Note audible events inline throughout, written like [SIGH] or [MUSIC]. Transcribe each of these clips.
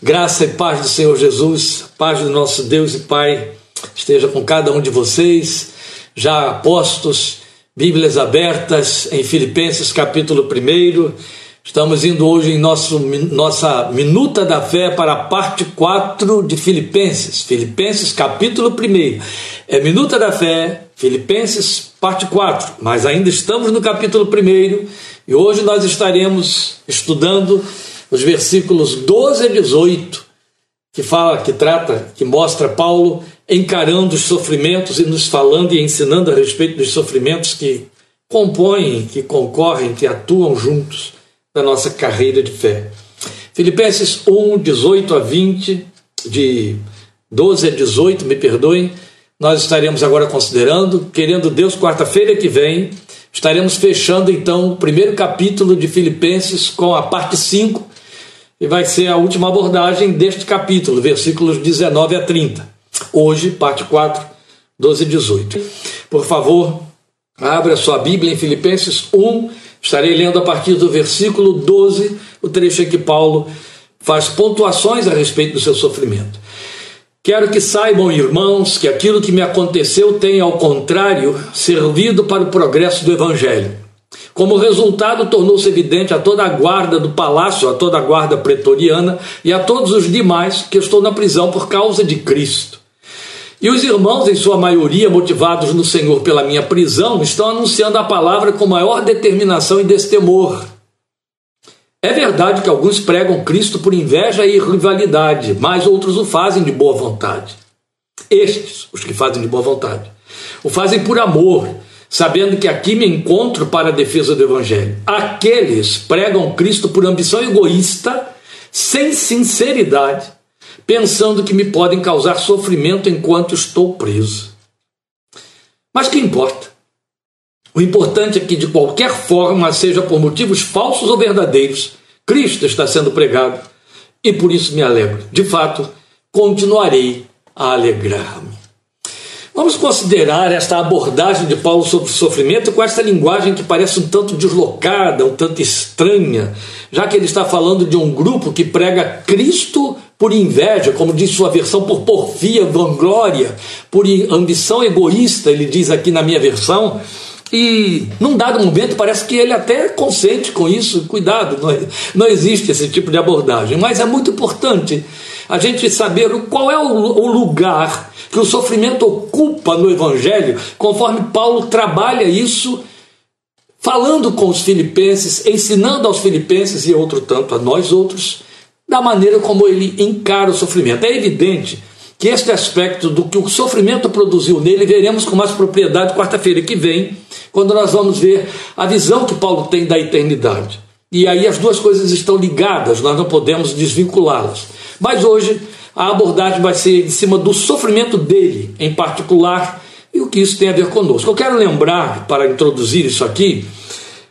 Graça e paz do Senhor Jesus, paz do nosso Deus e Pai, esteja com cada um de vocês, já postos, Bíblias abertas em Filipenses capítulo 1. Estamos indo hoje em nosso, nossa Minuta da Fé para a parte 4 de Filipenses, Filipenses capítulo 1. É Minuta da Fé, Filipenses parte 4, mas ainda estamos no capítulo 1 e hoje nós estaremos estudando os versículos 12 a 18, que fala, que trata, que mostra Paulo encarando os sofrimentos e nos falando e ensinando a respeito dos sofrimentos que compõem, que concorrem, que atuam juntos na nossa carreira de fé. Filipenses 1, 18 a 20, de 12 a 18, me perdoem, nós estaremos agora considerando, querendo Deus, quarta-feira que vem, estaremos fechando então o primeiro capítulo de Filipenses com a parte 5, e vai ser a última abordagem deste capítulo, versículos 19 a 30. Hoje, parte 4, 12 e 18. Por favor, abra sua Bíblia em Filipenses 1, estarei lendo a partir do versículo 12, o trecho em que Paulo faz pontuações a respeito do seu sofrimento. Quero que saibam, irmãos, que aquilo que me aconteceu tem, ao contrário, servido para o progresso do Evangelho como resultado, tornou-se evidente a toda a guarda do palácio, a toda a guarda pretoriana e a todos os demais que estou na prisão por causa de Cristo. E os irmãos, em sua maioria motivados no Senhor pela minha prisão, estão anunciando a palavra com maior determinação e destemor. É verdade que alguns pregam Cristo por inveja e rivalidade, mas outros o fazem de boa vontade. Estes, os que fazem de boa vontade, o fazem por amor sabendo que aqui me encontro para a defesa do Evangelho. Aqueles pregam Cristo por ambição egoísta, sem sinceridade, pensando que me podem causar sofrimento enquanto estou preso. Mas que importa? O importante é que, de qualquer forma, seja por motivos falsos ou verdadeiros, Cristo está sendo pregado e por isso me alegro. De fato, continuarei a alegrar-me. Vamos considerar esta abordagem de Paulo sobre o sofrimento com essa linguagem que parece um tanto deslocada, um tanto estranha, já que ele está falando de um grupo que prega Cristo por inveja, como diz sua versão, por porfia, vanglória, por ambição egoísta, ele diz aqui na minha versão. E num dado momento parece que ele até consente com isso, cuidado, não, não existe esse tipo de abordagem, mas é muito importante a gente saber qual é o lugar que o sofrimento ocupa no Evangelho, conforme Paulo trabalha isso, falando com os filipenses, ensinando aos filipenses e outro tanto a nós outros, da maneira como ele encara o sofrimento. É evidente que este aspecto do que o sofrimento produziu nele veremos com mais propriedade quarta-feira que vem, quando nós vamos ver a visão que Paulo tem da eternidade. E aí as duas coisas estão ligadas, nós não podemos desvinculá-las. Mas hoje a abordagem vai ser em cima do sofrimento dele, em particular, e o que isso tem a ver conosco. Eu quero lembrar, para introduzir isso aqui,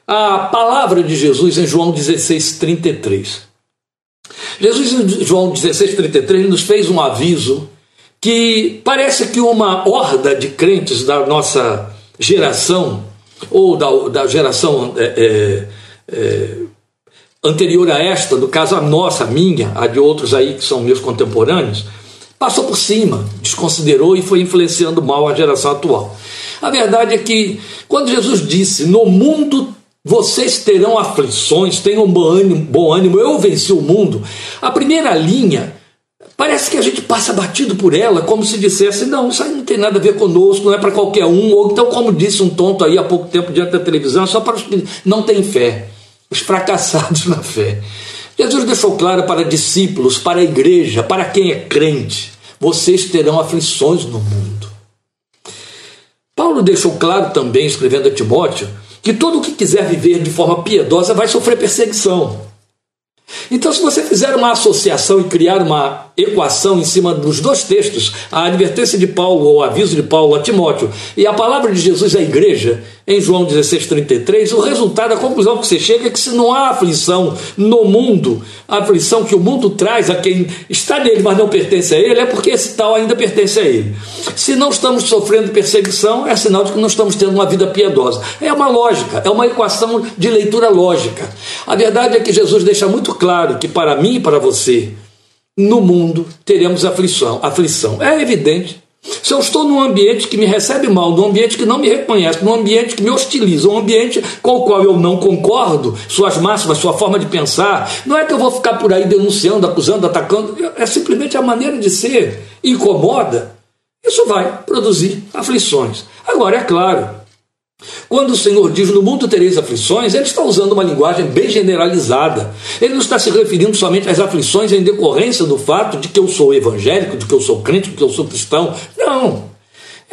a palavra de Jesus em João 16, 33. Jesus, em João 16, 33, nos fez um aviso que parece que uma horda de crentes da nossa geração, ou da, da geração é, é, é, anterior a esta, no caso a nossa, a minha, a de outros aí que são meus contemporâneos, passou por cima, desconsiderou e foi influenciando mal a geração atual. A verdade é que, quando Jesus disse: No mundo vocês terão aflições, tenham bom ânimo, bom ânimo, eu venci o mundo, a primeira linha. Parece que a gente passa batido por ela, como se dissesse: não, isso aí não tem nada a ver conosco, não é para qualquer um. Ou então, como disse um tonto aí há pouco tempo diante da televisão, é só para os que não têm fé os fracassados na fé. Jesus deixou claro para discípulos, para a igreja, para quem é crente: vocês terão aflições no mundo. Paulo deixou claro também, escrevendo a Timóteo, que todo o que quiser viver de forma piedosa vai sofrer perseguição. Então, se você fizer uma associação e criar uma equação em cima dos dois textos, a advertência de Paulo ou o aviso de Paulo a Timóteo e a palavra de Jesus à igreja, em João 16,33, o resultado, a conclusão que você chega é que se não há aflição no mundo, a aflição que o mundo traz a quem está nele, mas não pertence a ele, é porque esse tal ainda pertence a ele. Se não estamos sofrendo perseguição, é sinal de que não estamos tendo uma vida piedosa. É uma lógica, é uma equação de leitura lógica. A verdade é que Jesus deixa muito claro que para mim e para você, no mundo teremos aflição. Aflição. É evidente. Se eu estou num ambiente que me recebe mal, num ambiente que não me reconhece, num ambiente que me hostiliza, um ambiente com o qual eu não concordo, suas máximas, sua forma de pensar, não é que eu vou ficar por aí denunciando, acusando, atacando, é simplesmente a maneira de ser. Incomoda. Isso vai produzir aflições. Agora, é claro, quando o Senhor diz no mundo tereis aflições, ele está usando uma linguagem bem generalizada. Ele não está se referindo somente às aflições em decorrência do fato de que eu sou evangélico, de que eu sou crente, de que eu sou cristão. Não.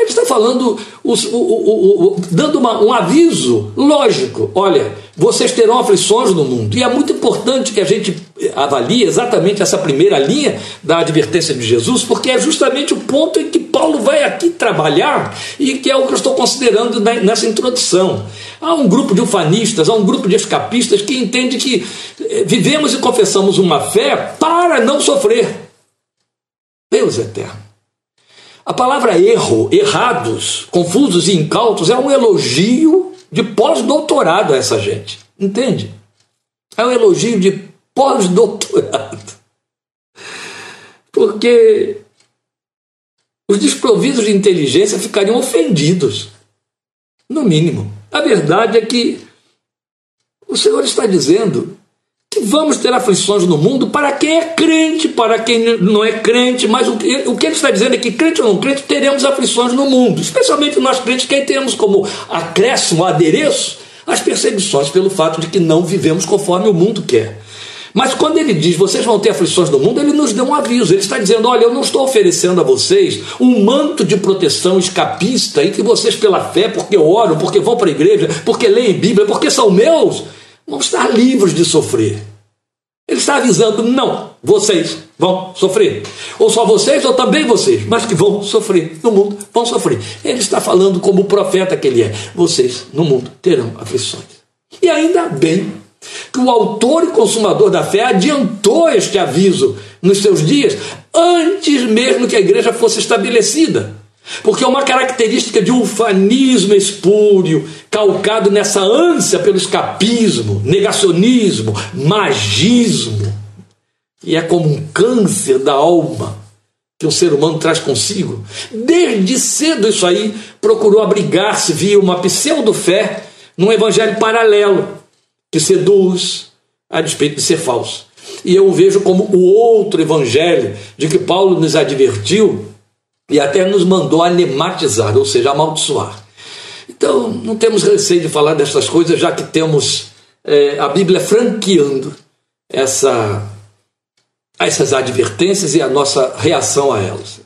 Ele está falando, o, o, o, dando uma, um aviso lógico. Olha, vocês terão aflições no mundo. E é muito importante que a gente avalie exatamente essa primeira linha da advertência de Jesus, porque é justamente o ponto em que Paulo vai aqui trabalhar e que é o que eu estou considerando nessa introdução. Há um grupo de ufanistas, há um grupo de escapistas que entende que eh, vivemos e confessamos uma fé para não sofrer. Deus eterno. A palavra erro, errados, confusos e incautos é um elogio de pós-doutorado a essa gente. Entende? É um elogio de pós-doutorado. Porque os desprovidos de inteligência ficariam ofendidos, no mínimo. A verdade é que o Senhor está dizendo que vamos ter aflições no mundo para quem é crente, para quem não é crente, mas o que, o que ele está dizendo é que crente ou não crente teremos aflições no mundo, especialmente nós crentes, quem temos como acréscimo, adereço, as perseguições pelo fato de que não vivemos conforme o mundo quer. Mas quando ele diz vocês vão ter aflições no mundo, ele nos deu um aviso. Ele está dizendo: olha, eu não estou oferecendo a vocês um manto de proteção escapista em que vocês, pela fé, porque oram, porque vão para a igreja, porque leem Bíblia, porque são meus, vão estar livres de sofrer. Ele está avisando, não, vocês vão sofrer. Ou só vocês, ou também vocês, mas que vão sofrer no mundo, vão sofrer. Ele está falando como o profeta que ele é: vocês no mundo terão aflições. E ainda bem que o autor e consumador da fé adiantou este aviso nos seus dias, antes mesmo que a igreja fosse estabelecida. Porque é uma característica de um fanismo espúrio, calcado nessa ânsia pelo escapismo, negacionismo, magismo, e é como um câncer da alma que o ser humano traz consigo. Desde cedo isso aí procurou abrigar-se via uma pseudo-fé num evangelho paralelo, que seduz a despeito de ser falso. E eu o vejo como o outro evangelho de que Paulo nos advertiu e até nos mandou anematizar, ou seja, amaldiçoar. Então, não temos receio de falar dessas coisas, já que temos é, a Bíblia franqueando essa, essas advertências e a nossa reação a elas.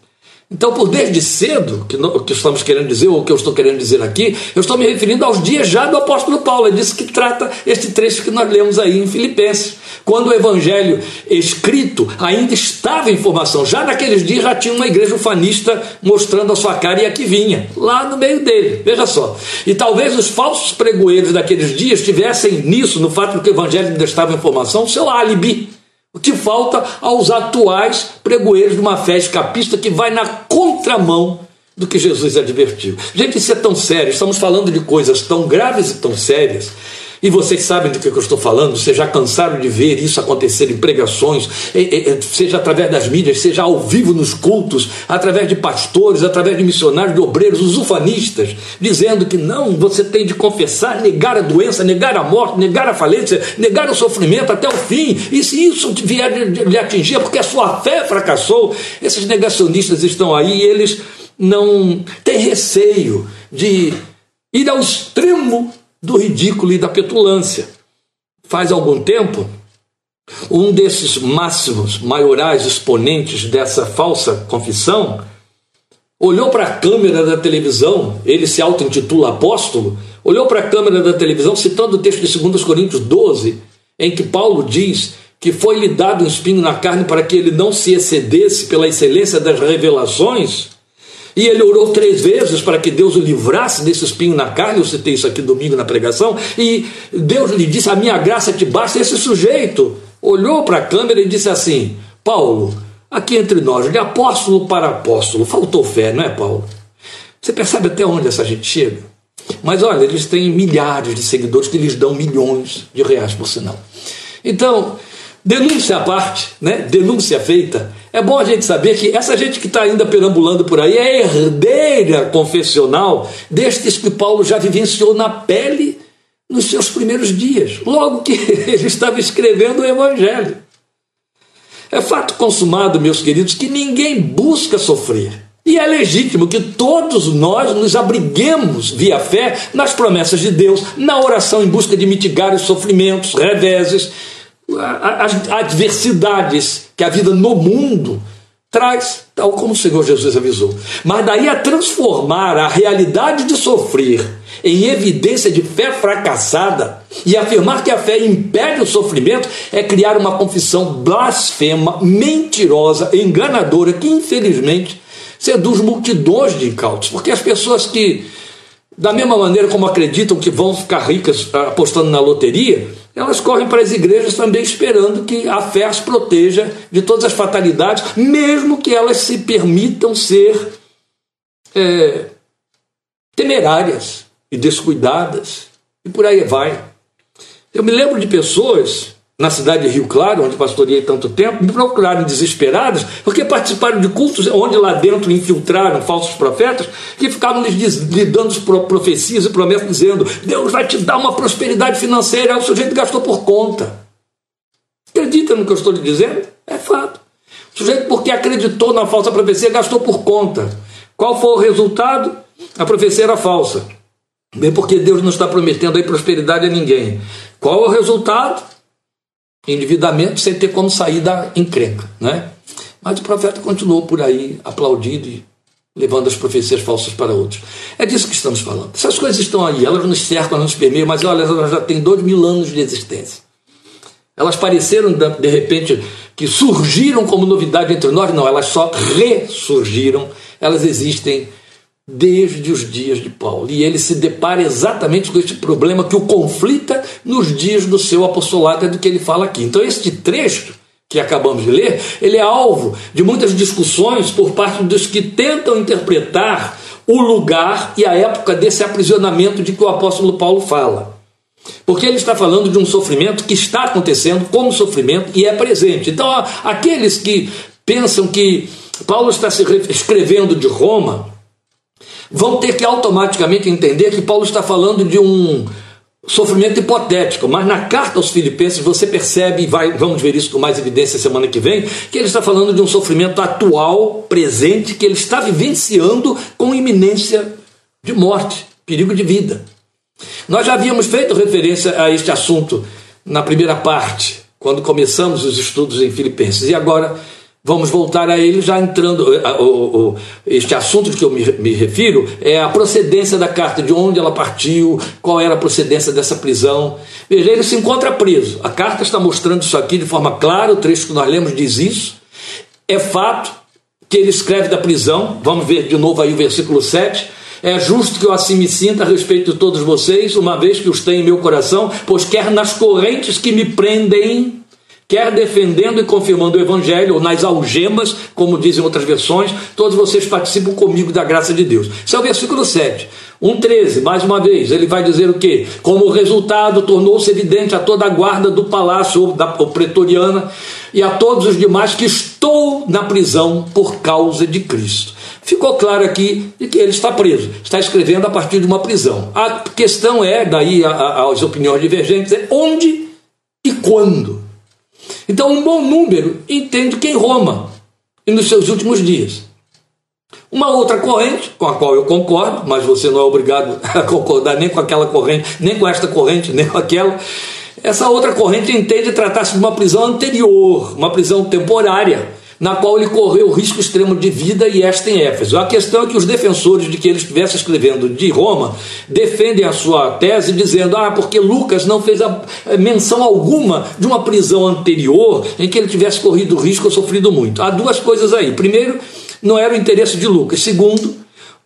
Então, por desde cedo, que, o que estamos querendo dizer, ou o que eu estou querendo dizer aqui, eu estou me referindo aos dias já do apóstolo Paulo. É disso que trata este trecho que nós lemos aí em Filipenses. Quando o evangelho escrito ainda estava em formação. Já naqueles dias já tinha uma igreja ufanista mostrando a sua cara e aqui vinha, lá no meio dele. Veja só. E talvez os falsos pregoeiros daqueles dias tivessem nisso, no fato de que o evangelho ainda estava em formação, seu álibi o que falta aos atuais pregoeiros de uma fé escapista que vai na contramão do que Jesus advertiu. Gente, isso é tão sério, estamos falando de coisas tão graves e tão sérias e vocês sabem do que eu estou falando, vocês já cansaram de ver isso acontecer em pregações, seja através das mídias, seja ao vivo nos cultos, através de pastores, através de missionários, de obreiros, os ufanistas, dizendo que não, você tem de confessar, negar a doença, negar a morte, negar a falência, negar o sofrimento até o fim. E se isso vier lhe atingir, é porque a sua fé fracassou. Esses negacionistas estão aí e eles não têm receio de ir ao extremo do ridículo e da petulância. Faz algum tempo, um desses máximos, maiorais exponentes dessa falsa confissão olhou para a câmera da televisão, ele se auto-intitula apóstolo, olhou para a câmera da televisão citando o texto de 2 Coríntios 12, em que Paulo diz que foi-lhe dado um espinho na carne para que ele não se excedesse pela excelência das revelações, e ele orou três vezes para que Deus o livrasse desse espinho na carne. Eu citei isso aqui domingo na pregação. E Deus lhe disse: A minha graça te basta. Esse sujeito olhou para a câmera e disse assim: Paulo, aqui entre nós, de apóstolo para apóstolo, faltou fé, não é, Paulo? Você percebe até onde essa gente chega? Mas olha, eles têm milhares de seguidores que lhes dão milhões de reais por sinal. Então, denúncia à parte, né? denúncia feita, É bom a gente saber que essa gente que está ainda perambulando por aí é herdeira confessional destes que Paulo já vivenciou na pele nos seus primeiros dias, logo que [LAUGHS] ele estava escrevendo o Evangelho. É fato consumado, meus queridos, que ninguém busca sofrer. E é legítimo que todos nós nos abriguemos via fé nas promessas de Deus, na oração em busca de mitigar os sofrimentos, reveses, as adversidades que a vida no mundo traz, tal como o Senhor Jesus avisou. Mas daí a transformar a realidade de sofrer em evidência de fé fracassada e afirmar que a fé impede o sofrimento é criar uma confissão blasfema, mentirosa, enganadora, que infelizmente seduz multidões de incautos, porque as pessoas que, da mesma maneira como acreditam que vão ficar ricas apostando na loteria, elas correm para as igrejas também esperando que a fé as proteja de todas as fatalidades, mesmo que elas se permitam ser é, temerárias e descuidadas, e por aí vai. Eu me lembro de pessoas na cidade de Rio Claro, onde pastoreei tanto tempo, me procuraram desesperadas, porque participaram de cultos onde lá dentro infiltraram falsos profetas, que ficavam lhes, lhes dando profecias e promessas, dizendo: Deus vai te dar uma prosperidade financeira. Aí o sujeito gastou por conta. Acredita no que eu estou lhe dizendo? É fato. O sujeito, porque acreditou na falsa profecia, gastou por conta. Qual foi o resultado? A profecia era falsa. Bem, porque Deus não está prometendo aí prosperidade a ninguém. Qual é o resultado? Endividamento sem ter como sair da encrenca. Né? Mas o profeta continuou por aí, aplaudido e levando as profecias falsas para outros. É disso que estamos falando. Essas coisas estão aí, elas nos cercam, elas nos permeiam, mas olha, elas já têm dois mil anos de existência. Elas pareceram, de repente, que surgiram como novidade entre nós, não, elas só ressurgiram, elas existem desde os dias de Paulo. E ele se depara exatamente com este problema que o conflita nos dias do seu apostolado, é do que ele fala aqui. Então, este trecho que acabamos de ler, ele é alvo de muitas discussões por parte dos que tentam interpretar o lugar e a época desse aprisionamento de que o apóstolo Paulo fala. Porque ele está falando de um sofrimento que está acontecendo como sofrimento e é presente. Então, aqueles que pensam que Paulo está se escrevendo de Roma, vão ter que automaticamente entender que Paulo está falando de um sofrimento hipotético, mas na carta aos Filipenses você percebe, e vai, vamos ver isso com mais evidência semana que vem, que ele está falando de um sofrimento atual, presente, que ele está vivenciando com iminência de morte, perigo de vida. Nós já havíamos feito referência a este assunto na primeira parte, quando começamos os estudos em Filipenses, e agora Vamos voltar a ele já entrando. Eh, este assunto que eu me, me, refiro é a procedência da carta, de onde ela partiu, qual era a procedência dessa prisão. Veja, ele se encontra preso. A carta está mostrando isso aqui de forma clara, o trecho que nós lemos diz isso. É fato que ele escreve da prisão, vamos ver de novo aí o versículo 7. É justo que eu assim me sinta a respeito de todos vocês, uma vez que os tenho em meu coração, pois quer nas correntes que me prendem quer defendendo e confirmando o Evangelho, ou nas algemas, como dizem outras versões, todos vocês participam comigo da graça de Deus. Esse é o versículo 7. 1,13, mais uma vez, ele vai dizer o quê? Como resultado, tornou-se evidente a toda a guarda do palácio da pretoriana e a todos os demais que estou na prisão por causa de Cristo. Ficou claro aqui de que ele está preso, está escrevendo a partir de uma prisão. A questão é, daí as opiniões divergentes, é onde e quando. Então, um bom número entende que em Roma e nos seus últimos dias. Uma outra corrente, com a qual eu concordo, mas você não é obrigado [LAUGHS] a concordar nem com aquela corrente, nem com esta corrente, nem com aquela. Essa outra corrente entende tratar-se de uma prisão anterior, uma prisão temporária, na qual ele correu o risco extremo de vida e esta em Éfeso. A questão é que os defensores de que ele estivesse escrevendo de Roma defendem a sua tese dizendo: ah, porque Lucas não fez menção alguma de uma prisão anterior em que ele tivesse corrido risco ou sofrido muito. Há duas coisas aí. Primeiro, não era o interesse de Lucas. Segundo,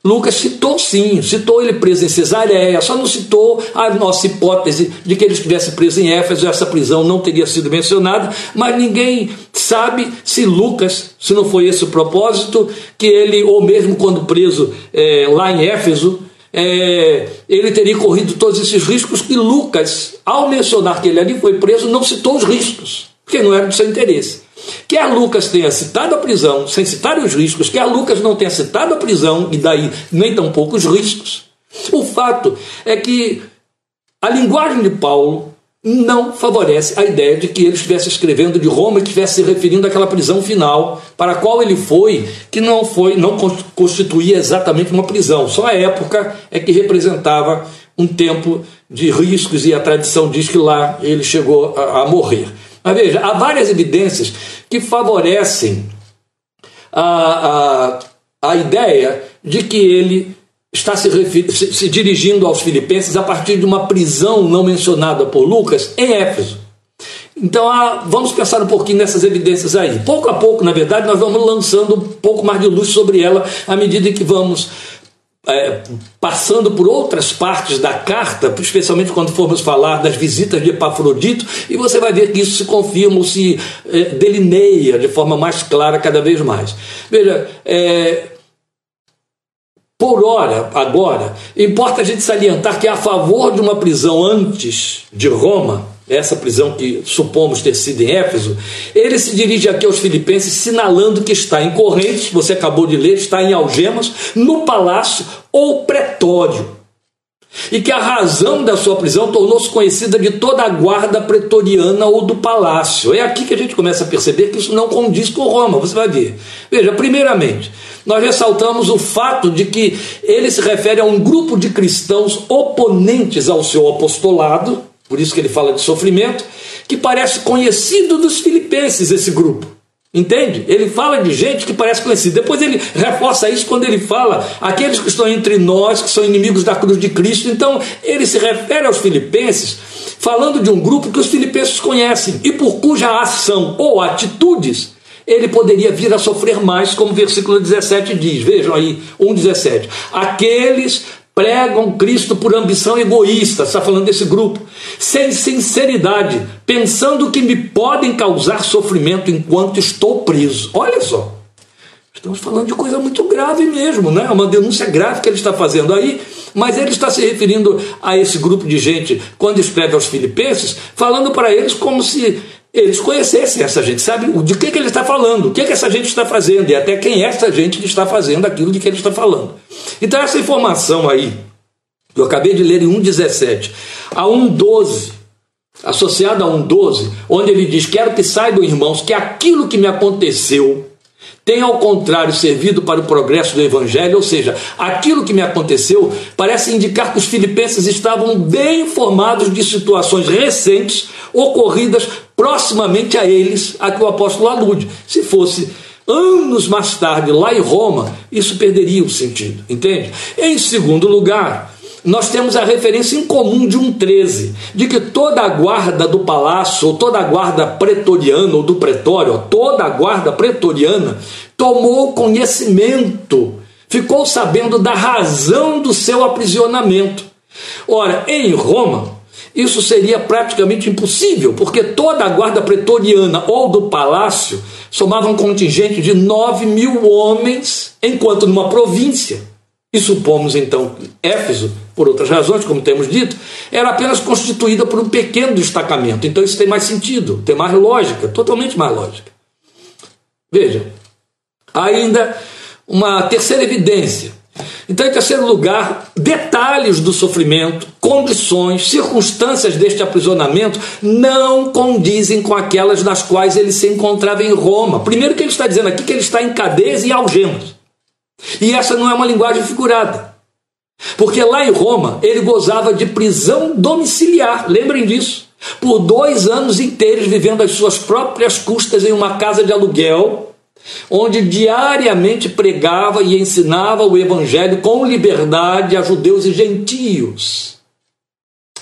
Lucas citou sim, citou ele preso em Cesareia, só não citou a nossa hipótese de que ele estivesse preso em Éfeso, essa prisão não teria sido mencionada, mas ninguém sabe se Lucas, se não foi esse o propósito, que ele, ou mesmo quando preso é, lá em Éfeso, é, ele teria corrido todos esses riscos, que Lucas, ao mencionar que ele ali foi preso, não citou os riscos. Porque não era do seu interesse. Quer Lucas tenha citado a prisão, sem citar os riscos, quer Lucas não tenha citado a prisão, e daí nem tão poucos riscos, o fato é que a linguagem de Paulo não favorece a ideia de que ele estivesse escrevendo de Roma e estivesse se referindo àquela prisão final para a qual ele foi, que não foi, não constituía exatamente uma prisão. Só a época é que representava um tempo de riscos e a tradição diz que lá ele chegou a, a morrer. Mas veja, há várias evidências que favorecem a, a, a ideia de que ele está se, se, se dirigindo aos filipenses a partir de uma prisão não mencionada por Lucas em Éfeso. Então, vamos pensar um pouquinho nessas evidências aí. Pouco a pouco, na verdade, nós vamos lançando um pouco mais de luz sobre ela à medida que vamos é, passando por outras partes da carta, especialmente quando formos falar das visitas de Epafrodito, e você vai ver que isso se confirma ou se é, delineia de forma mais clara cada vez mais. Veja, é, por hora, agora, importa a gente salientar que a favor de uma prisão antes de Roma, essa prisão que supomos ter sido em Éfeso, ele se dirige aqui aos filipenses sinalando que está em correntes, você acabou de ler, está em algemas, no palácio ou pretório. E que a razão da sua prisão tornou-se conhecida de toda a guarda pretoriana ou do palácio. É aqui que a gente começa a perceber que isso não condiz com Roma, você vai ver. Veja, primeiramente, nós ressaltamos o fato de que ele se refere a um grupo de cristãos oponentes ao seu apostolado, por isso que ele fala de sofrimento, que parece conhecido dos filipenses, esse grupo. Entende? Ele fala de gente que parece conhecida. Depois ele reforça isso quando ele fala aqueles que estão entre nós, que são inimigos da cruz de Cristo. Então ele se refere aos filipenses, falando de um grupo que os filipenses conhecem e por cuja ação ou atitudes ele poderia vir a sofrer mais, como o versículo 17 diz. Vejam aí, 1,17. Aqueles pregam Cristo por ambição egoísta, está falando desse grupo, sem sinceridade, pensando que me podem causar sofrimento enquanto estou preso. Olha só, estamos falando de coisa muito grave mesmo, né? uma denúncia grave que ele está fazendo aí, mas ele está se referindo a esse grupo de gente quando escreve aos Filipenses, falando para eles como se eles conhecessem essa gente, sabe? De que, que ele está falando, o que, que essa gente está fazendo? E até quem é essa gente que está fazendo aquilo de que ele está falando. Então, essa informação aí, que eu acabei de ler em 1,17 a 1,12, associada a 1,12, onde ele diz: Quero que saibam, irmãos, que aquilo que me aconteceu tem, ao contrário, servido para o progresso do Evangelho, ou seja, aquilo que me aconteceu parece indicar que os filipenses estavam bem informados de situações recentes ocorridas proximamente a eles, a que o apóstolo alude. Se fosse anos mais tarde, lá em Roma, isso perderia o sentido, entende? Em segundo lugar, nós temos a referência em comum de um 13, de que toda a guarda do palácio, ou toda a guarda pretoriana, ou do pretório, toda a guarda pretoriana, tomou conhecimento, ficou sabendo da razão do seu aprisionamento. Ora, em Roma, isso seria praticamente impossível, porque toda a guarda pretoriana ou do palácio somava um contingente de 9 mil homens, enquanto numa província e supomos então Éfeso, por outras razões, como temos dito, era apenas constituída por um pequeno destacamento. Então isso tem mais sentido, tem mais lógica, totalmente mais lógica. Veja, ainda uma terceira evidência. Então, em terceiro lugar, detalhes do sofrimento, condições, circunstâncias deste aprisionamento não condizem com aquelas nas quais ele se encontrava em Roma. Primeiro que ele está dizendo aqui que ele está em cadeias e algemas. E essa não é uma linguagem figurada. Porque lá em Roma ele gozava de prisão domiciliar, lembrem disso. Por dois anos inteiros vivendo às suas próprias custas em uma casa de aluguel, onde diariamente pregava e ensinava o evangelho com liberdade a judeus e gentios.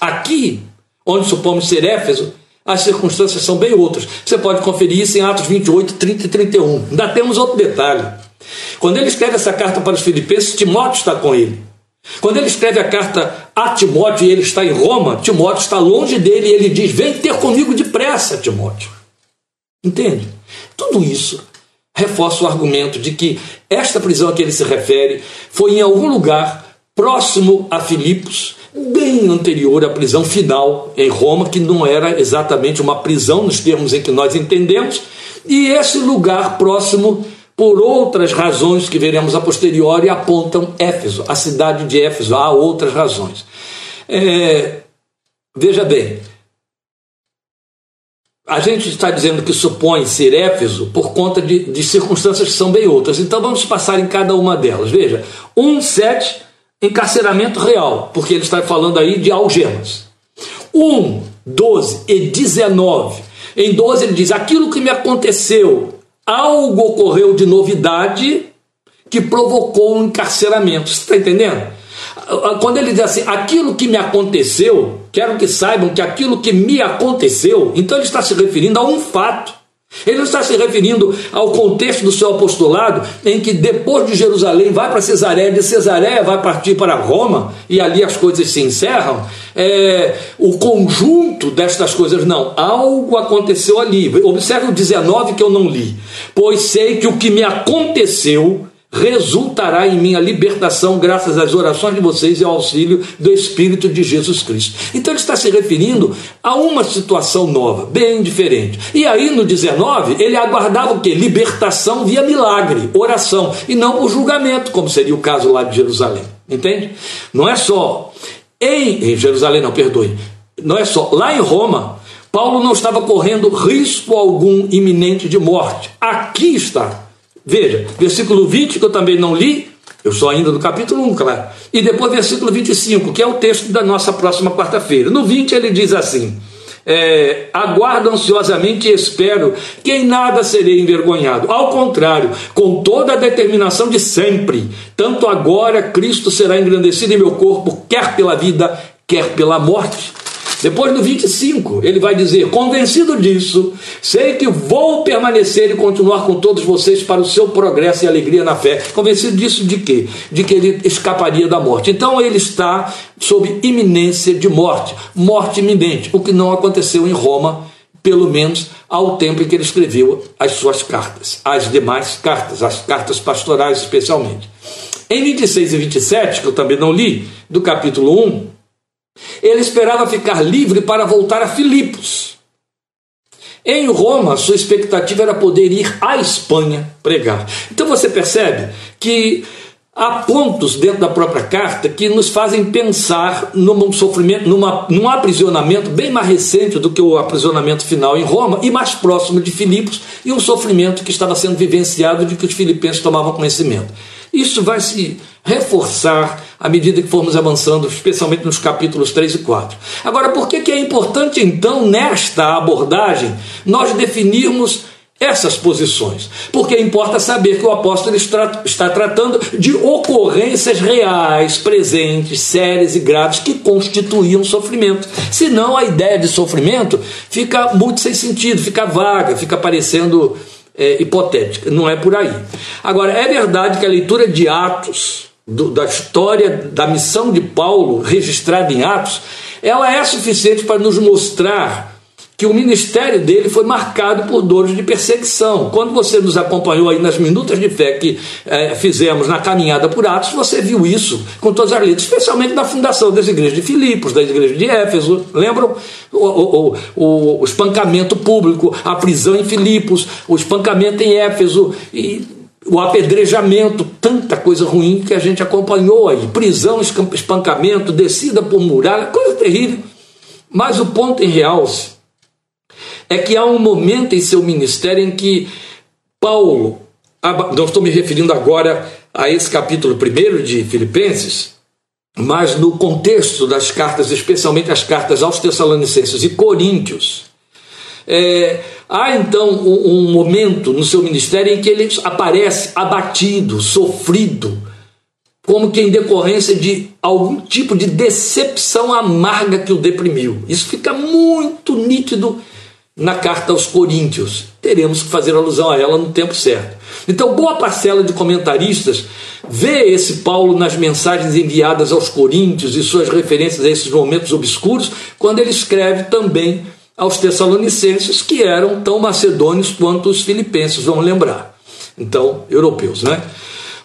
Aqui, onde supomos ser Éfeso, as circunstâncias são bem outras. Você pode conferir isso em Atos 28, 30 e 31. Ainda temos outro detalhe. Quando ele escreve essa carta para os filipenses, Timóteo está com ele. Quando ele escreve a carta a Timóteo e ele está em Roma, Timóteo está longe dele e ele diz: Vem ter comigo depressa, Timóteo. Entende? Tudo isso reforça o argumento de que esta prisão a que ele se refere foi em algum lugar próximo a Filipos, bem anterior à prisão final em Roma, que não era exatamente uma prisão nos termos em que nós entendemos, e esse lugar próximo, por outras razões que veremos a posteriori, apontam Éfeso, a cidade de Éfeso, há outras razões. É, veja bem, a gente está dizendo que supõe ser Éfeso por conta de, de, circunstâncias que são bem outras. Então vamos passar em cada uma delas. Veja, 1, 7, encarceramento real, porque ele está falando aí de algemas. 1, 12 e 19. Em 12 ele diz: aquilo que me aconteceu, algo ocorreu de novidade que provocou um encarceramento. Você está entendendo? Quando ele diz assim, aquilo que me aconteceu, Quero que saibam que aquilo que me aconteceu, então ele está se referindo a um fato. Ele não está se referindo ao contexto do seu apostolado, em que depois de Jerusalém vai para Cesareia, de Cesareia vai partir para Roma, e ali as coisas se encerram. É, o conjunto destas coisas, não, algo aconteceu ali. Observe o 19 que eu não li. Pois sei que o que me aconteceu resultará em minha libertação graças às orações de vocês e ao auxílio do Espírito de Jesus Cristo. Então ele está se referindo a uma situação nova, bem diferente. E aí no 19, ele aguardava o que? Libertação via milagre, oração, e não por julgamento, como seria o caso lá de Jerusalém. Entende? Não é só em, em Jerusalém, não, perdoe. Não é só lá em Roma, Paulo não estava correndo risco algum iminente de morte. Aqui está Veja, versículo 20, que eu também não li, eu estou ainda no capítulo 1, claro. E depois versículo 25, que é o texto da nossa próxima quarta-feira. No 20 ele diz assim: é, aguardo ansiosamente e espero que em nada serei envergonhado. Ao contrário, com toda a determinação de sempre, tanto agora Cristo será engrandecido em meu corpo, quer pela vida, quer pela morte. Depois no 25, ele vai dizer: Convencido disso, sei que vou permanecer e continuar com todos vocês para o seu progresso e alegria na fé. Convencido disso de quê? De que ele escaparia da morte. Então ele está sob iminência de morte, morte iminente, o que não aconteceu em Roma, pelo menos ao tempo em que ele escreveu as suas cartas, as demais cartas, as cartas pastorais especialmente. Em 26 e 27, que eu também não li, do capítulo 1, ele esperava ficar livre para voltar a Filipos. Em Roma, sua expectativa era poder ir à Espanha pregar. Então você percebe que há pontos dentro da própria carta que nos fazem pensar num sofrimento, numa, num aprisionamento bem mais recente do que o aprisionamento final em Roma e mais próximo de Filipos e um sofrimento que estava sendo vivenciado de que os filipenses tomavam conhecimento. Isso vai se reforçar à medida que formos avançando, especialmente nos capítulos 3 e 4. Agora, por que, que é importante, então, nesta abordagem, nós definirmos essas posições? Porque importa saber que o apóstolo está, tratando de ocorrências reais, presentes, sérias e graves que constituíam sofrimento. Senão, a ideia de sofrimento fica muito sem sentido, fica vaga, fica parecendo é, hipotética, não é por aí. Agora, é verdade que a leitura de Atos, do, da história da missão de Paulo registrada em Atos, ela é suficiente para nos mostrar que o ministério dele foi marcado por dores de perseguição. Quando você nos acompanhou aí nas minutas de fé que é, fizemos na caminhada por Atos, você viu isso com todas as letras, especialmente na fundação das igrejas de Filipos, das igrejas de Éfeso. Lembram? O, o, o, o espancamento público, a prisão em Filipos, o espancamento em Éfeso e o apedrejamento, tanta coisa ruim que a gente acompanhou aí. Prisão, espancamento, descida por muralha, coisa terrível. Mas o ponto em realce é que há um momento em seu ministério em que Paulo, não estou me referindo agora a esse capítulo primeiro de Filipenses, mas no contexto das cartas, especialmente as cartas aos Tessalonicenses e Coríntios, é, há então um, um momento no seu ministério em que ele aparece abatido, sofrido, como que em decorrência de algum tipo de decepção amarga que o deprimiu. Isso fica muito nítido na carta aos Coríntios. Teremos que fazer alusão a ela no tempo certo. Então, boa parcela de comentaristas vê esse Paulo nas mensagens enviadas aos Coríntios e suas referências a esses momentos obscuros, quando ele escreve também aos Tessalonicenses, que eram tão macedônios quanto os filipenses, vamos lembrar. Então, europeus, né?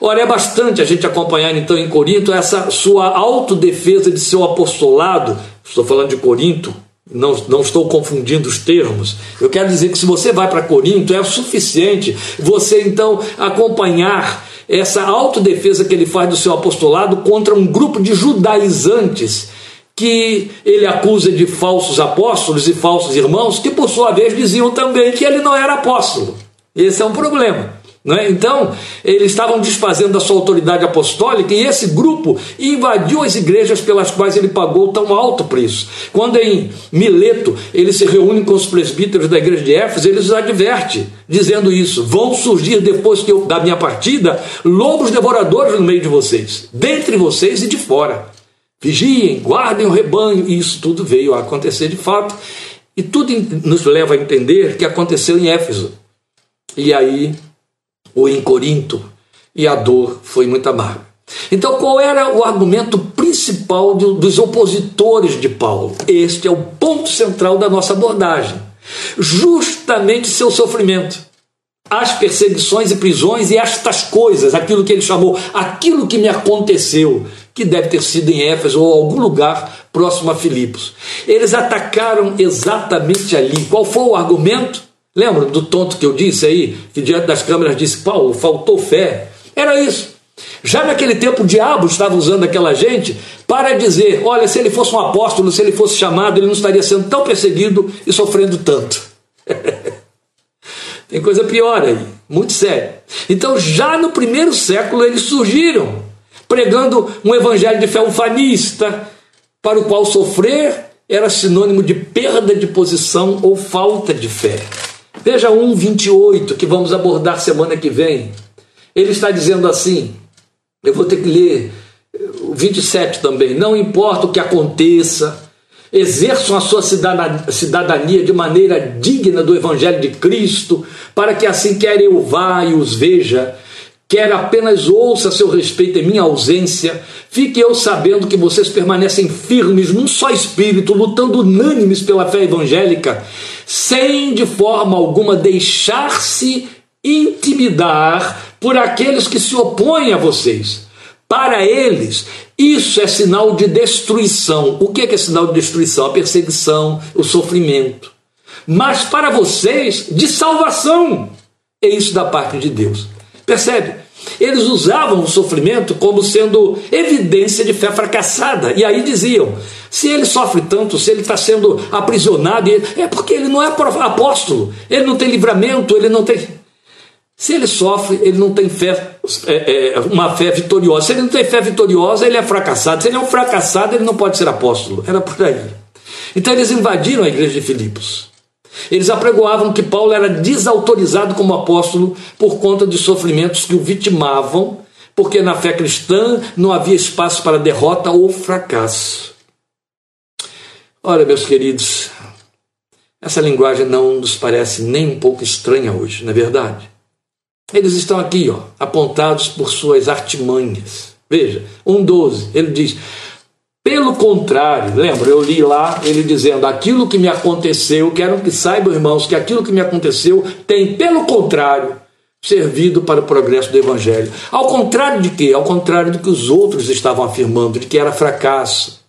Ora, é bastante a gente acompanhar então em Corinto essa sua autodefesa de seu apostolado. Estou falando de Corinto, não, não estou confundindo os termos. Eu quero dizer que se você vai para Corinto, é o suficiente você então acompanhar essa autodefesa que ele faz do seu apostolado contra um grupo de judaizantes que ele acusa de falsos apóstolos e falsos irmãos, que por sua vez diziam também que ele não era apóstolo. Esse é um problema. É? Então, eles estavam desfazendo da sua autoridade apostólica e esse grupo invadiu as igrejas pelas quais ele pagou tão alto preço. Quando em Mileto ele se reúne com os presbíteros da igreja de Éfeso, ele os adverte, dizendo isso: vão surgir depois que eu, da minha partida lobos devoradores no meio de vocês, dentre vocês e de fora. Vigiem, guardem o rebanho, e isso tudo veio a acontecer de fato. E tudo nos leva a entender que aconteceu em Éfeso. E aí ou em Corinto, e a dor foi muito amarga. Então, qual era o argumento principal dos opositores de Paulo? Este é o ponto central da nossa abordagem. Justamente seu sofrimento, as perseguições e prisões e estas coisas, aquilo que ele chamou, aquilo que me aconteceu, que deve ter sido em Éfeso ou algum lugar próximo a Filipos. Eles atacaram exatamente ali. Qual foi o argumento? Lembra do tonto que eu disse aí, que diante das câmeras disse: Paulo, faltou fé? Era isso. Já naquele tempo o diabo estava usando aquela gente para dizer: olha, se ele fosse um apóstolo, se ele fosse chamado, ele não estaria sendo tão perseguido e sofrendo tanto. [LAUGHS] Tem coisa pior aí, muito sério. Então, já no primeiro século, eles surgiram pregando um evangelho de fé ufanista, para o qual sofrer era sinônimo de perda de posição ou falta de fé. Veja 1,28 que vamos abordar semana que vem. Ele está dizendo assim: eu vou ter que ler o 27 também. Não importa o que aconteça, exerçam a sua cidadania de maneira digna do Evangelho de Cristo, para que assim quer eu vá e os veja, quer apenas ouça a seu respeito em minha ausência, fique eu sabendo que vocês permanecem firmes num só espírito, lutando unânimes pela fé evangélica sem de forma alguma deixar-se intimidar por aqueles que se opõem a vocês. Para eles, isso é sinal de destruição. O que é, que é sinal de destruição? A perseguição, o sofrimento. Mas para vocês, de salvação. É isso da parte de Deus. Percebe? Eles usavam o sofrimento como sendo evidência de fé fracassada. E aí diziam: se ele sofre tanto, se ele está sendo aprisionado, é porque ele não é apóstolo, ele não tem livramento, ele não tem. Se ele sofre, ele não tem fé, é, é, uma fé vitoriosa. Se ele não tem fé vitoriosa, ele é fracassado. Se ele é um fracassado, ele não pode ser apóstolo. Era por aí. Então eles invadiram a igreja de Filipos. Eles apregoavam que Paulo era desautorizado como apóstolo por conta de sofrimentos que o vitimavam, porque na fé cristã não havia espaço para derrota ou fracasso. Ora, meus queridos, essa linguagem não nos parece nem um pouco estranha hoje, não é verdade? Eles estão aqui, ó, apontados por suas artimanhas. Veja, 1,12, ele diz: pelo contrário, lembra, eu li lá ele dizendo: aquilo que me aconteceu, quero que saibam, irmãos, que aquilo que me aconteceu tem, pelo contrário, servido para o progresso do Evangelho. Ao contrário de quê? Ao contrário do que os outros estavam afirmando, de que era fracasso.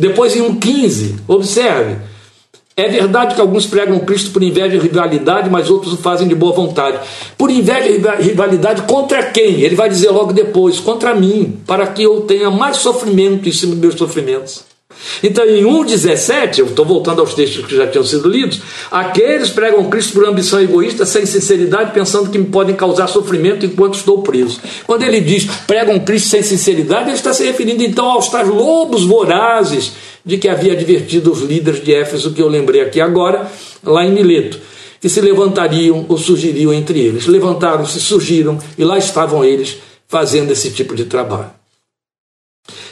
Depois em 1,15, observe. É verdade que alguns pregam Cristo por inveja e rivalidade, mas outros o fazem de boa vontade. Por inveja e rivalidade contra quem? Ele vai dizer logo depois: contra mim, para que eu tenha mais sofrimento em cima dos meus sofrimentos. Então, em 1,17, eu estou voltando aos textos que já tinham sido lidos, aqueles pregam Cristo por ambição egoísta, sem sinceridade, pensando que me podem causar sofrimento enquanto estou preso. Quando ele diz pregam Cristo sem sinceridade, ele está se referindo então aos tais lobos vorazes de que havia advertido os líderes de Éfeso, que eu lembrei aqui agora, lá em Mileto, que se levantariam ou surgiriam entre eles. Levantaram-se, surgiram, e lá estavam eles fazendo esse tipo de trabalho.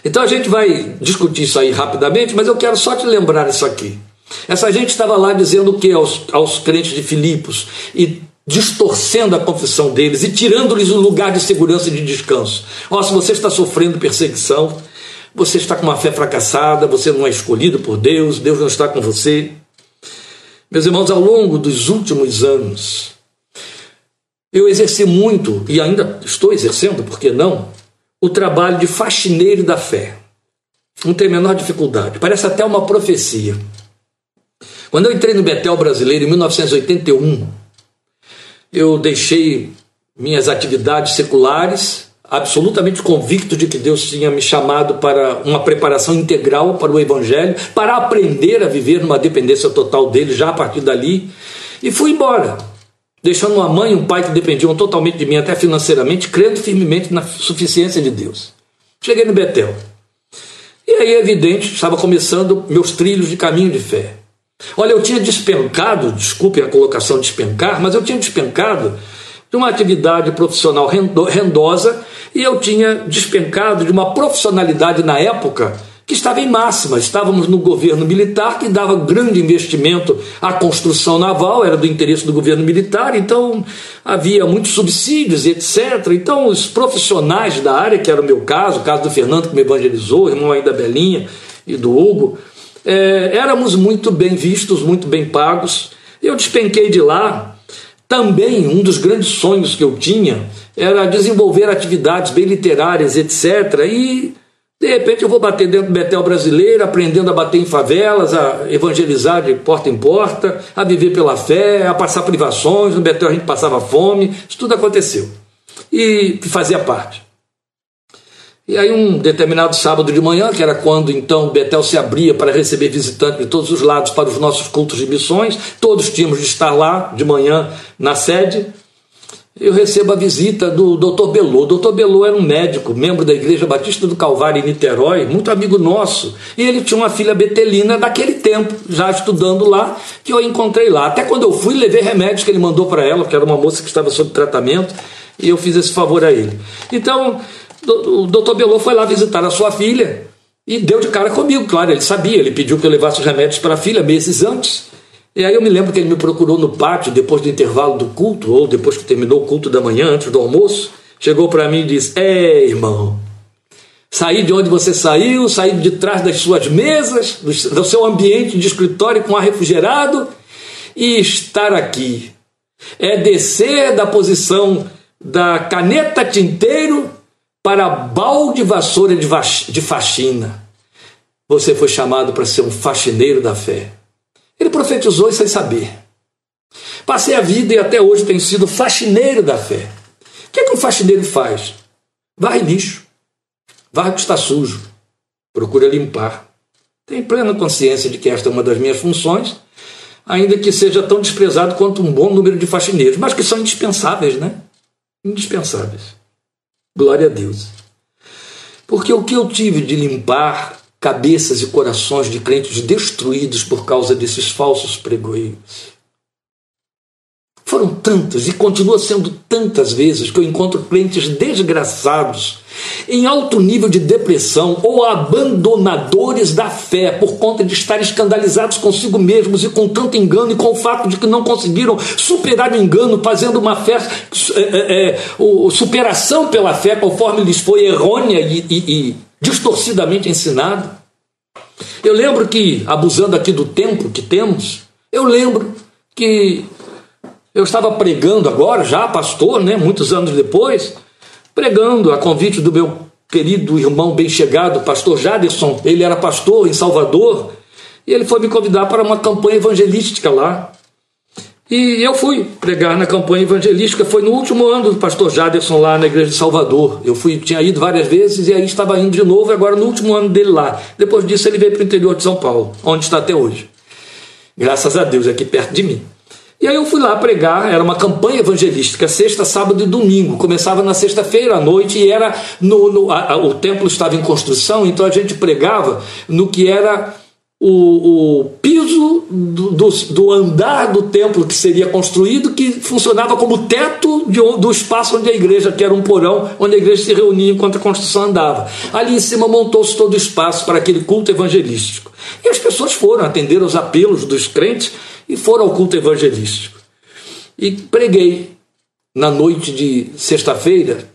Então a gente vai discutir isso aí rapidamente, mas eu quero só te lembrar isso aqui. Essa gente estava lá dizendo o que aos, aos crentes de Filipos e distorcendo a confissão deles e tirando-lhes o lugar de segurança e de descanso. Ó, oh, se você está sofrendo perseguição, você está com uma fé fracassada, você não é escolhido por Deus, Deus não está com você. Meus irmãos, ao longo dos últimos anos, eu exerci muito, e ainda estou exercendo, por que não, o trabalho de faxineiro da fé. Não tem a menor dificuldade, parece até uma profecia. Quando eu entrei no Betel brasileiro em 1981, eu deixei minhas atividades seculares, absolutamente convicto de que Deus tinha me chamado para uma preparação integral para o Evangelho, para aprender a viver numa dependência total dele já a partir dali, e fui embora, deixando uma mãe e um pai que dependiam totalmente de mim, até financeiramente, crendo firmemente na suficiência de Deus. Cheguei no Betel. E aí, evidente, estava começando meus trilhos de caminho de fé. Olha, eu tinha despencado, desculpem a colocação despencar, mas eu tinha despencado de uma atividade profissional rendosa e eu tinha despencado de uma profissionalidade na época que estava em máxima. Estávamos no governo militar que dava grande investimento à construção naval, era do interesse do governo militar, então havia muitos subsídios etc. Então os profissionais da área, que era o meu caso, o caso do Fernando que me evangelizou, irmão aí da Belinha e do Hugo, é, éramos muito bem vistos, muito bem pagos. Eu despenquei de lá. Também um dos grandes sonhos que eu tinha era desenvolver atividades bem literárias, etc. E de repente eu vou bater dentro do Betel brasileiro, aprendendo a bater em favelas, a evangelizar de porta em porta, a viver pela fé, a passar privações. No Betel a gente passava fome, isso tudo aconteceu. E fazia parte. E aí, um determinado sábado de manhã, que era quando então Betel se abria para receber visitantes de todos os lados para os nossos cultos de missões, todos tínhamos de estar lá de manhã na sede. Eu recebo a visita do Dr. Belô. O Dr. Belô era um médico, membro da Igreja Batista do Calvário em Niterói, muito amigo nosso. E ele tinha uma filha betelina daquele tempo, já estudando lá, que eu encontrei lá. Até quando eu fui, levei remédios que ele mandou para ela, porque era uma moça que estava sob tratamento, e eu fiz esse favor a ele. Então, o doutor Belô foi lá visitar a sua filha e deu de cara comigo, claro, ele sabia, ele pediu que eu levasse os remédios para a filha meses antes. E aí eu me lembro que ele me procurou no pátio depois do intervalo do culto, ou depois que terminou o culto da manhã, antes do almoço, chegou para mim e disse: É, irmão, sair de onde você saiu, sair de trás das suas mesas, do seu ambiente de escritório com ar refrigerado e estar aqui. É descer da posição da caneta tinteiro para balde vassoura de faxina. Você foi chamado para ser um faxineiro da fé. Ele profetizou sem saber. Passei a vida e até hoje tenho sido faxineiro da fé. O que, é que um faxineiro faz? Varre lixo, varre que está sujo, procura limpar. Tenho plena consciência de que esta é uma das minhas funções, ainda que seja tão desprezado quanto um bom número de faxineiros, mas que são indispensáveis, né? Indispensáveis. Glória a Deus. Porque o que eu tive de limpar cabeças e corações de crentes destruídos por causa desses falsos pregoeiros foram tantas e continua sendo tantas vezes que eu encontro crentes desgraçados em alto nível de depressão ou abandonadores da fé por conta de estar escandalizados consigo mesmos e com tanto engano e com o fato de que não conseguiram superar o engano, fazendo uma fé, é, é, é, superação pela fé conforme lhes foi errônea e, e, e distorcidamente ensinada. Eu lembro que, abusando aqui do tempo que temos, eu lembro que eu estava pregando agora, já pastor, né, muitos anos depois, pregando a convite do meu querido irmão bem chegado, pastor Jaderson. Ele era pastor em Salvador e ele foi me convidar para uma campanha evangelística lá. E eu fui pregar na campanha evangelística. Foi no último ano do pastor Jaderson lá na igreja de Salvador. Eu fui, tinha ido várias vezes e aí estava indo de novo, agora no último ano dele lá. Depois disso, ele veio para o interior de São Paulo, onde está até hoje. Graças a Deus, aqui perto de mim. E aí eu fui lá pregar, era uma campanha evangelística, sexta, sábado e domingo. Começava na sexta-feira à noite e era no, no a, a, o templo estava em construção, então a gente pregava no que era o, o piso do, do, do, andar do templo que seria construído, que funcionava como teto de, do espaço onde a igreja, que era um porão, onde a igreja se reunia enquanto a construção andava. Ali em cima montou-se todo o espaço para aquele culto evangelístico. E as pessoas foram atender aos apelos dos crentes e foram ao culto evangelístico. E preguei na noite de sexta-feira,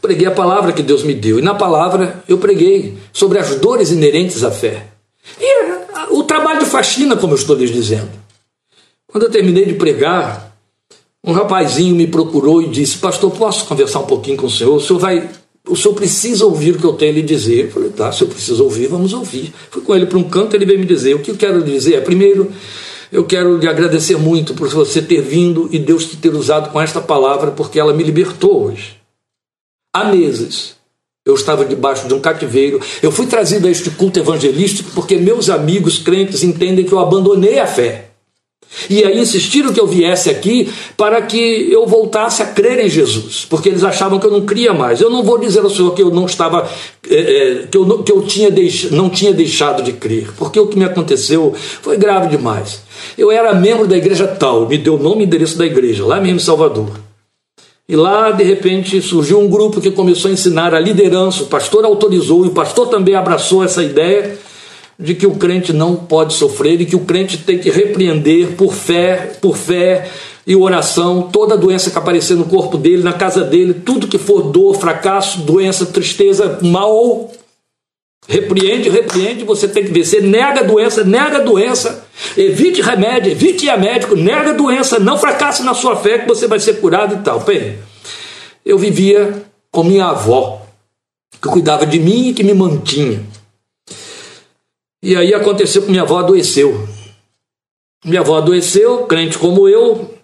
preguei a palavra que Deus me deu. E na palavra eu preguei sobre as dores inerentes à fé. E o trabalho de faxina, como eu estou lhes dizendo. Quando eu terminei de pregar, um rapazinho me procurou e disse: Pastor, posso conversar um pouquinho com o senhor? O senhor vai. O senhor precisa ouvir o que eu tenho a lhe dizer. Eu falei, tá, se eu preciso ouvir, vamos ouvir. Fui com ele para um canto, ele veio me dizer. O que eu quero lhe dizer é, primeiro, eu quero lhe agradecer muito por você ter vindo e Deus te ter usado com esta palavra, porque ela me libertou hoje. Há meses eu estava debaixo de um cativeiro. Eu fui trazido a este culto evangelístico porque meus amigos crentes entendem que eu abandonei a fé. E aí insistiram que eu viesse aqui para que eu voltasse a crer em Jesus, porque eles achavam que eu não cria mais. Eu não vou dizer ao Senhor que eu não estava, é, que, eu, que eu tinha deix, não tinha deixado de crer, porque o que me aconteceu foi grave demais. Eu era membro da igreja tal, me deu o nome e endereço da igreja, lá mesmo em Salvador. E lá, de repente, surgiu um grupo que começou a ensinar a liderança. O pastor autorizou e o pastor também abraçou essa ideia de que o crente não pode sofrer e que o crente tem que repreender por fé, por fé e oração toda doença que aparecer no corpo dele, na casa dele, tudo que for dor, fracasso, doença, tristeza, mal. Repreende, repreende, você tem que vencer, nega a doença, nega a doença, evite remédio, evite ir a médico, nega a doença, não fracasse na sua fé que você vai ser curado e tal. Bem, eu vivia com minha avó, que cuidava de mim e que me mantinha. E aí aconteceu que minha avó adoeceu. Minha avó adoeceu, crente como eu,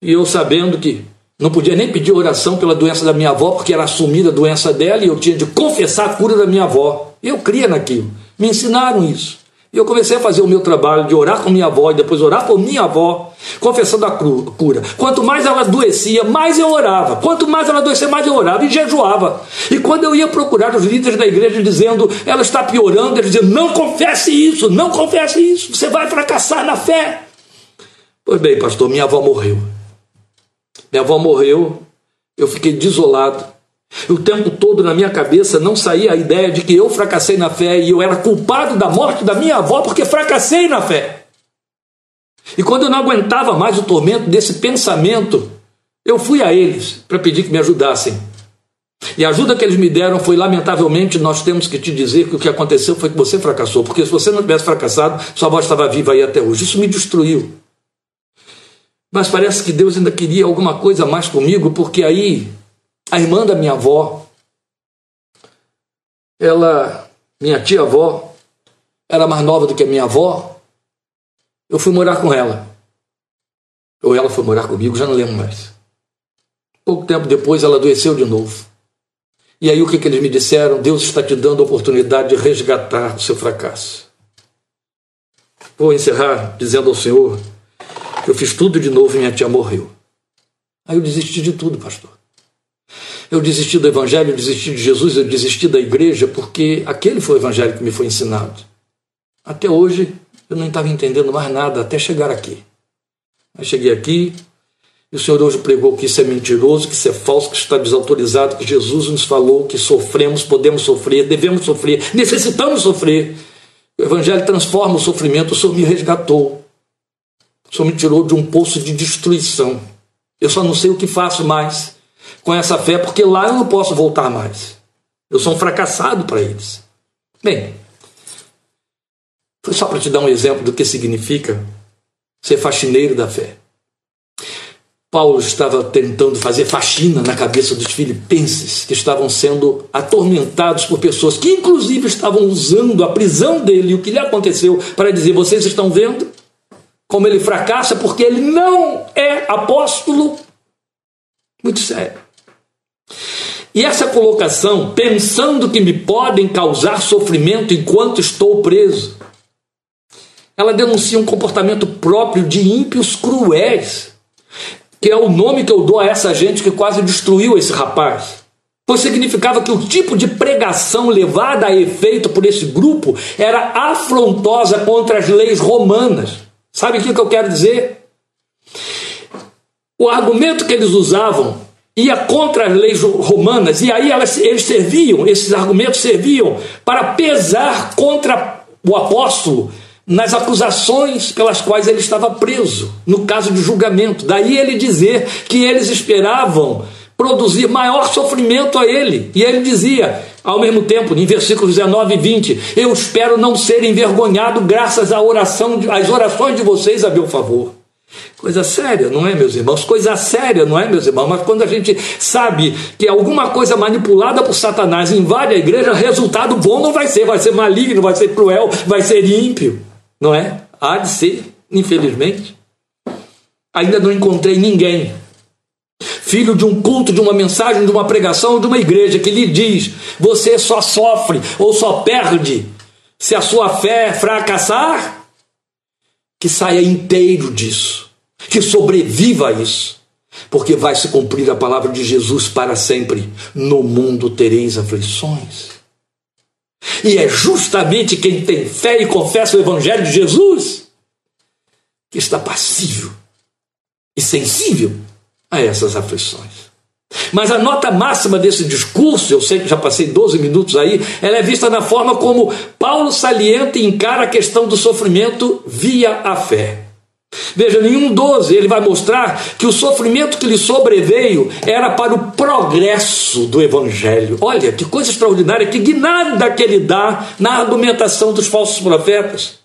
e eu sabendo que não podia nem pedir oração pela doença da minha avó, porque era assumida a doença dela e eu tinha de confessar a cura da minha avó. Eu cria naquilo. Me ensinaram isso. E eu comecei a fazer o meu trabalho de orar com minha avó e depois orar por minha avó, confessando a cura. Quanto mais ela adoecia, mais eu orava. Quanto mais ela adoecia, mais eu orava e jejuava. E quando eu ia procurar os líderes da igreja dizendo, ela está piorando, eles diziam, não confesse isso, não confesse isso, você vai fracassar na fé. Pois bem, pastor, minha avó morreu. Minha avó morreu, eu fiquei desolado. O tempo todo na minha cabeça não saía a ideia de que eu fracassei na fé e eu era culpado da morte da minha avó porque fracassei na fé. E quando eu não aguentava mais o tormento desse pensamento, eu fui a eles para pedir que me ajudassem. E a ajuda que eles me deram foi, lamentavelmente, nós temos que te dizer que o que aconteceu foi que você fracassou, porque se você não tivesse fracassado, sua avó estava viva aí até hoje. Isso me destruiu. Mas parece que Deus ainda queria alguma coisa mais comigo, porque aí a irmã da minha avó, ela, minha tia-avó, era mais nova do que a minha avó. Eu fui morar com ela. Ou ela foi morar comigo, já não lembro mais. Pouco tempo depois ela adoeceu de novo. E aí o que, que eles me disseram? Deus está te dando a oportunidade de resgatar o seu fracasso. Vou encerrar dizendo ao Senhor eu fiz tudo de novo e minha tia morreu. Aí eu desisti de tudo, pastor. Eu desisti do Evangelho, eu desisti de Jesus, eu desisti da igreja, porque aquele foi o Evangelho que me foi ensinado. Até hoje eu não estava entendendo mais nada até chegar aqui. Aí cheguei aqui, e o Senhor hoje pregou que isso é mentiroso, que isso é falso, que está desautorizado, que Jesus nos falou que sofremos, podemos sofrer, devemos sofrer, necessitamos sofrer. O Evangelho transforma o sofrimento, o Senhor me resgatou. O Senhor me tirou de um poço de destruição. Eu só não sei o que faço mais com essa fé, porque lá eu não posso voltar mais. Eu sou um fracassado para eles. Bem, foi só para te dar um exemplo do que significa ser faxineiro da fé. Paulo estava tentando fazer faxina na cabeça dos filipenses que estavam sendo atormentados por pessoas que, inclusive, estavam usando a prisão dele e o que lhe aconteceu para dizer: vocês estão vendo como ele fracassa porque ele não é apóstolo? Muito sério. E essa colocação, pensando que me podem causar sofrimento enquanto estou preso, ela denuncia um comportamento próprio de ímpios cruéis, que é o nome que eu dou a essa gente que quase destruiu esse rapaz. Pois significava que o tipo de pregação levada a efeito por esse grupo era afrontosa contra as leis romanas. Sabe o que eu quero dizer? O argumento que eles usavam ia contra as leis romanas, e aí elas, eles serviam, esses argumentos serviam para pesar contra o apóstolo nas acusações pelas quais ele estava preso, no caso de julgamento. Daí ele dizer que eles esperavam produzir maior sofrimento a ele. E ele dizia, ao mesmo tempo, em versículos 19 e 20, eu espero não ser envergonhado graças à oração, às orações de vocês a meu favor. Coisa séria, não é, meus irmãos? Coisa séria, não é, meus irmãos? Mas quando a gente sabe que alguma coisa manipulada por Satanás invade a igreja, resultado bom não vai ser, vai ser maligno, vai ser cruel, vai ser ímpio, não é? Há de ser, infelizmente. Ainda não encontrei ninguém, filho de um culto, de uma mensagem, de uma pregação de uma igreja que lhe diz: você só sofre ou só perde se a sua fé fracassar, que saia inteiro disso que sobreviva a isso, porque vai se cumprir a palavra de Jesus para sempre. No mundo tereis aflições. E é justamente quem tem fé e confessa o Evangelho de Jesus que está passível e sensível a essas aflições. Mas a nota máxima desse discurso, eu sei que já passei 12 minutos aí, ela é vista na forma como Paulo salienta e encara a questão do sofrimento via a fé. Veja, em 1,12 ele vai mostrar que o sofrimento que lhe sobreveio era para o progresso do Evangelho. Olha que coisa extraordinária, que guinada que ele dá na argumentação dos falsos profetas.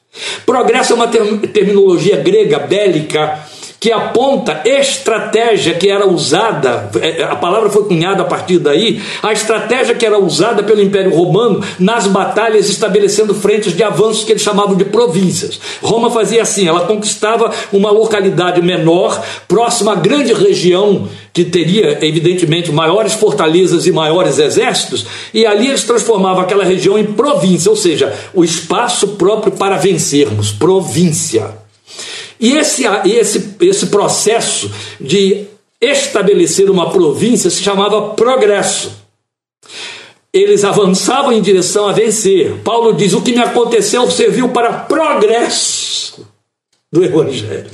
Progresso é uma terminologia grega, bélica, que aponta estratégia que era usada, é, a palavra foi cunhada a partir daí, a estratégia que era usada pelo Império Romano nas batalhas estabelecendo frentes de avanço que eles chamavam de províncias. Roma fazia assim, ela conquistava uma localidade menor, próxima à grande região que teria, evidentemente, maiores fortalezas e maiores exércitos, e ali eles transformavam aquela região em província, ou seja, o espaço próprio para vencermos, província. E esse, esse, esse processo de estabelecer uma província se chamava progresso. Eles avançavam em direção a vencer. Paulo diz: o que me aconteceu serviu para progresso do Evangelho.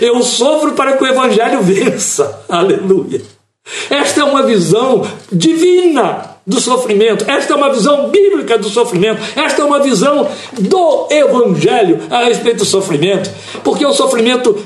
Eu sofro para que o Evangelho [LAUGHS] vença. Aleluia. Esta é uma visão divina do sofrimento. Esta é uma visão bíblica do sofrimento. Esta é uma visão do Evangelho a respeito do sofrimento. Porque o sofrimento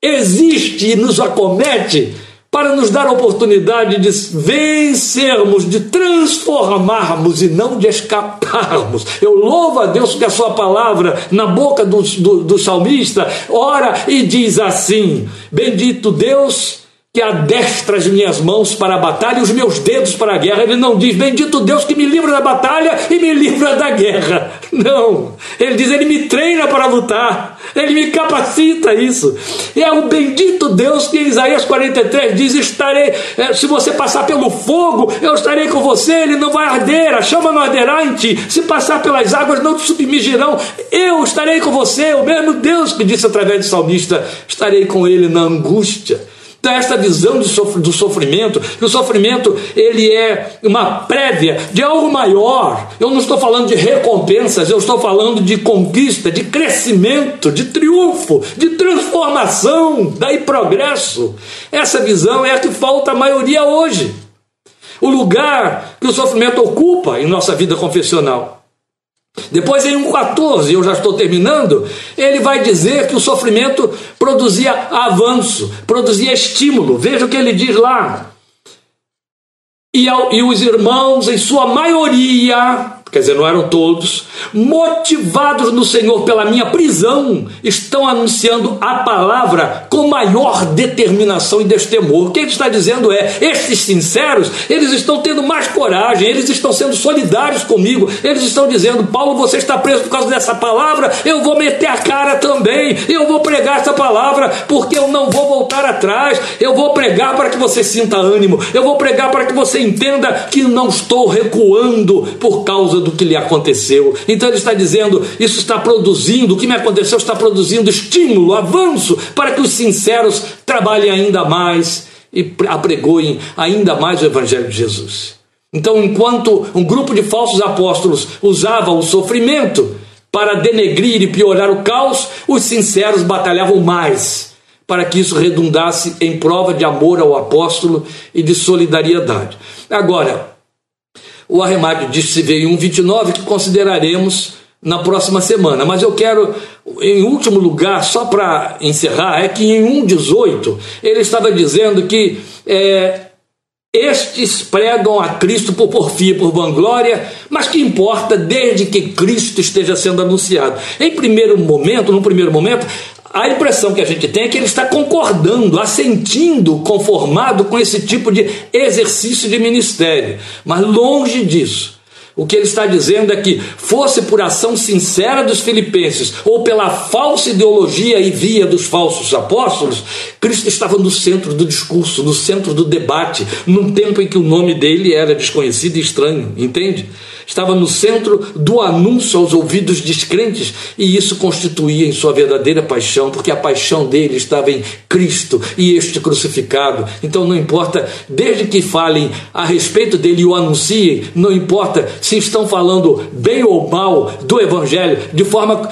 existe e nos acomete para nos dar a oportunidade de vencermos, de transformarmos e não de escaparmos. Eu louvo a Deus que a sua palavra, na boca do, do, do salmista, ora e diz assim: Bendito Deus que adestra as minhas mãos para a batalha e os meus dedos para a guerra. Ele não diz, bendito Deus que me livra da batalha e me livra da guerra. [LAUGHS] Não. Ele diz, ele me treina para lutar. Ele me capacita isso. E é o bendito Deus que em Isaías 43 diz: estarei, eh, se você passar pelo fogo, eu estarei com você, ele não vai arder, a chama não arderá em ti. Se passar pelas águas, não te submergirão. Eu estarei com você, o mesmo Deus que disse através do salmista: estarei com ele na angústia desta visão do sofrimento, que o sofrimento ele é uma prévia de algo maior. Eu não estou falando de recompensas, eu estou falando de conquista, de crescimento, de triunfo, de transformação, daí progresso. Essa visão é a que falta à maioria hoje. O lugar que o sofrimento ocupa em nossa vida confessional. Depois, em 1,14, eu já estou terminando, ele vai dizer que o sofrimento produzia avanço, produzia estímulo. Veja o que ele diz lá. E, e os irmãos, em sua maioria, quer dizer, não eram todos, motivados no Senhor pela minha prisão, estão anunciando a palavra com maior determinação e destemor. O que ele está dizendo é: esses sinceros, eles estão tendo mais coragem, eles estão sendo solidários comigo, eles estão dizendo: Paulo, você está preso por causa dessa palavra, eu vou meter a cara também, eu vou pregar essa palavra, porque eu não vou voltar atrás, eu vou pregar para que você sinta ânimo, eu vou pregar para que você entenda que não estou recuando por causa do que lhe aconteceu. Então ele está dizendo: isso está produzindo, o que me aconteceu está produzindo estímulo, avanço, para que os sinceros trabalhem ainda mais e apregoem ainda mais o Evangelho de Jesus. Então, enquanto um grupo de falsos apóstolos usava o sofrimento para denegrir e piorar o caos, os sinceros batalhavam mais para que isso redundasse em prova de amor ao apóstolo e de solidariedade. Agora, o arremate disso se veio em 1,29 que consideraremos na próxima semana. Mas eu quero, em último lugar, só para encerrar, é que em 1,18 ele estava dizendo que é, estes pregam a Cristo por porfia, por vanglória, mas que importa desde que Cristo esteja sendo anunciado. Em primeiro momento, no primeiro momento, a impressão que a gente tem é que ele está concordando, assentindo, conformado com esse tipo de exercício de ministério. Mas longe disso. O que ele está dizendo é que, fosse por ação sincera dos filipenses ou pela falsa ideologia e via dos falsos apóstolos, Cristo estava no centro do discurso, no centro do debate, num tempo em que o nome dele era desconhecido e estranho, entende? estava no centro do anúncio aos ouvidos descrentes, e isso constituía em sua verdadeira paixão, porque a paixão dele estava em Cristo e este crucificado. Então não importa, desde que falem a respeito dele e o anunciem, não importa se estão falando bem ou mal do Evangelho, de forma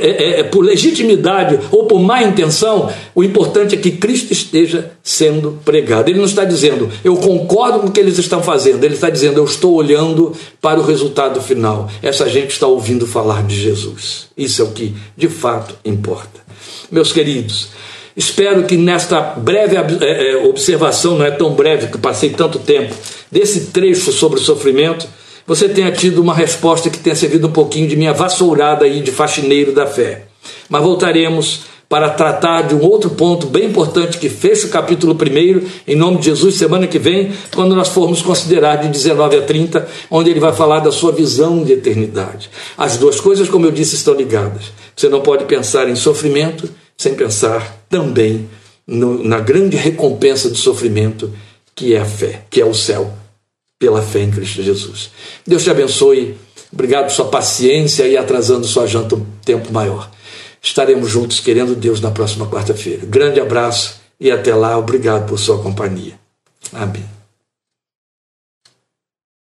é, é, é, por legitimidade ou por má intenção, o importante é que Cristo esteja sendo pregado. Ele não está dizendo, eu concordo com o que eles estão fazendo, ele está dizendo, eu estou olhando para o resultado final. Essa gente está ouvindo falar de Jesus. Isso é o que de fato importa. Meus queridos, espero que nesta breve é, é, observação, não é tão breve que passei tanto tempo, desse trecho sobre o sofrimento, você tenha tido uma resposta que tenha servido um pouquinho de minha vassourada aí de faxineiro da fé. Mas voltaremos para tratar de um outro ponto bem importante que fecha o capítulo 1, em nome de Jesus, semana que vem, quando nós formos considerar de 19 a 30, onde ele vai falar da sua visão de eternidade. As duas coisas, como eu disse, estão ligadas. Você não pode pensar em sofrimento sem pensar também no, na grande recompensa do sofrimento, que é a fé, que é o céu, pela fé em Cristo Jesus. Deus te abençoe. Obrigado por sua paciência e atrasando sua janta um tempo maior. Estaremos juntos, querendo Deus, na próxima quarta-feira. Grande abraço e até lá. Obrigado por sua companhia. Amém.